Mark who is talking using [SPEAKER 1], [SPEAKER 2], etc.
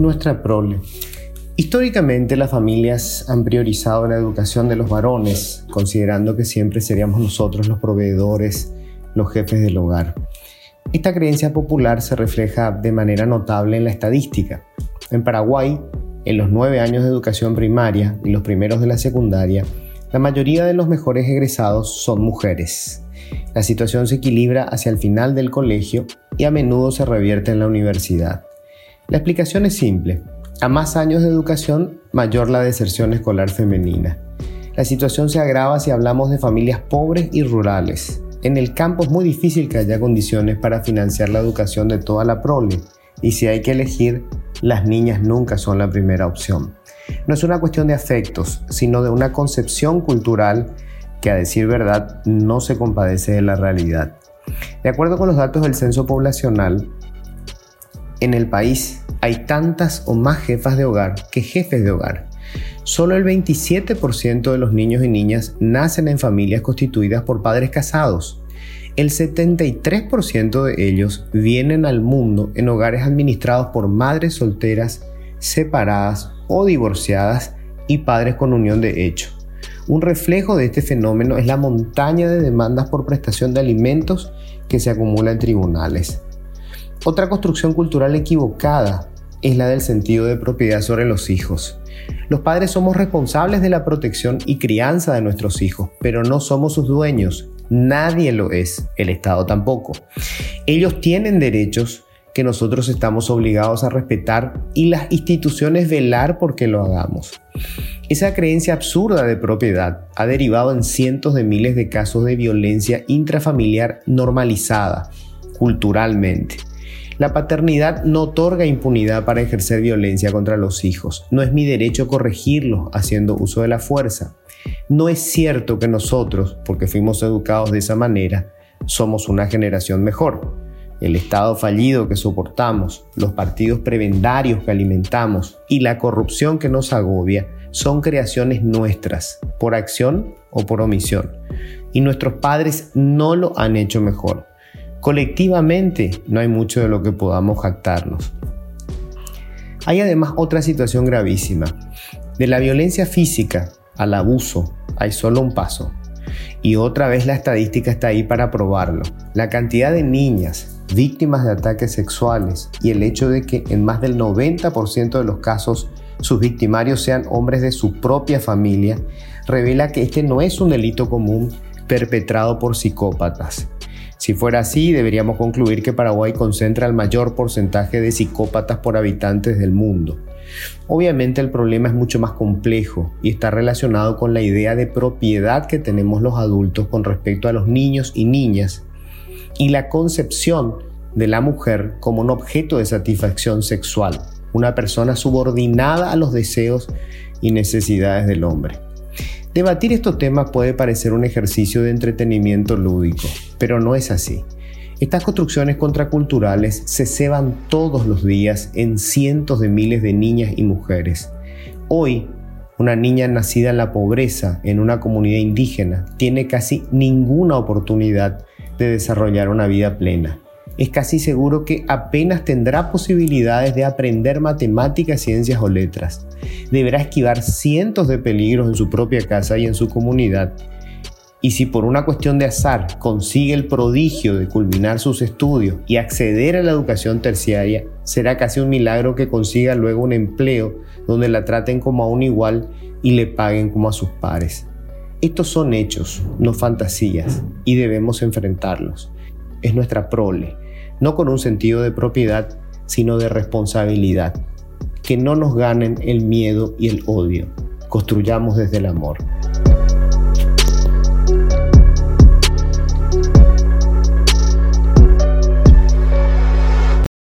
[SPEAKER 1] nuestra prole. Históricamente las familias han priorizado la educación de los varones, considerando que siempre seríamos nosotros los proveedores, los jefes del hogar. Esta creencia popular se refleja de manera notable en la estadística. En Paraguay, en los nueve años de educación primaria y los primeros de la secundaria, la mayoría de los mejores egresados son mujeres. La situación se equilibra hacia el final del colegio y a menudo se revierte en la universidad. La explicación es simple. A más años de educación, mayor la deserción escolar femenina. La situación se agrava si hablamos de familias pobres y rurales. En el campo es muy difícil que haya condiciones para financiar la educación de toda la prole, y si hay que elegir, las niñas nunca son la primera opción. No es una cuestión de afectos, sino de una concepción cultural que a decir verdad no se compadece de la realidad. De acuerdo con los datos del censo poblacional, en el país hay tantas o más jefas de hogar que jefes de hogar. Solo el 27% de los niños y niñas nacen en familias constituidas por padres casados. El 73% de ellos vienen al mundo en hogares administrados por madres solteras, separadas o divorciadas y padres con unión de hecho. Un reflejo de este fenómeno es la montaña de demandas por prestación de alimentos que se acumula en tribunales. Otra construcción cultural equivocada es la del sentido de propiedad sobre los hijos. Los padres somos responsables de la protección y crianza de nuestros hijos, pero no somos sus dueños. Nadie lo es, el Estado tampoco. Ellos tienen derechos que nosotros estamos obligados a respetar y las instituciones velar porque lo hagamos. Esa creencia absurda de propiedad ha derivado en cientos de miles de casos de violencia intrafamiliar normalizada culturalmente. La paternidad no otorga impunidad para ejercer violencia contra los hijos. No es mi derecho corregirlos haciendo uso de la fuerza. No es cierto que nosotros, porque fuimos educados de esa manera, somos una generación mejor. El Estado fallido que soportamos, los partidos prebendarios que alimentamos y la corrupción que nos agobia son creaciones nuestras, por acción o por omisión. Y nuestros padres no lo han hecho mejor. Colectivamente no hay mucho de lo que podamos jactarnos. Hay además otra situación gravísima. De la violencia física al abuso hay solo un paso. Y otra vez la estadística está ahí para probarlo. La cantidad de niñas víctimas de ataques sexuales y el hecho de que en más del 90% de los casos sus victimarios sean hombres de su propia familia revela que este no es un delito común perpetrado por psicópatas, si fuera así, deberíamos concluir que Paraguay concentra el mayor porcentaje de psicópatas por habitantes del mundo. Obviamente el problema es mucho más complejo y está relacionado con la idea de propiedad que tenemos los adultos con respecto a los niños y niñas y la concepción de la mujer como un objeto de satisfacción sexual, una persona subordinada a los deseos y necesidades del hombre. Debatir estos temas puede parecer un ejercicio de entretenimiento lúdico, pero no es así. Estas construcciones contraculturales se ceban todos los días en cientos de miles de niñas y mujeres. Hoy, una niña nacida en la pobreza en una comunidad indígena tiene casi ninguna oportunidad de desarrollar una vida plena es casi seguro que apenas tendrá posibilidades de aprender matemáticas, ciencias o letras. Deberá esquivar cientos de peligros en su propia casa y en su comunidad. Y si por una cuestión de azar consigue el prodigio de culminar sus estudios y acceder a la educación terciaria, será casi un milagro que consiga luego un empleo donde la traten como a un igual y le paguen como a sus pares. Estos son hechos, no fantasías, y debemos enfrentarlos. Es nuestra prole, no con un sentido de propiedad, sino de responsabilidad. Que no nos ganen el miedo y el odio. Construyamos desde el amor.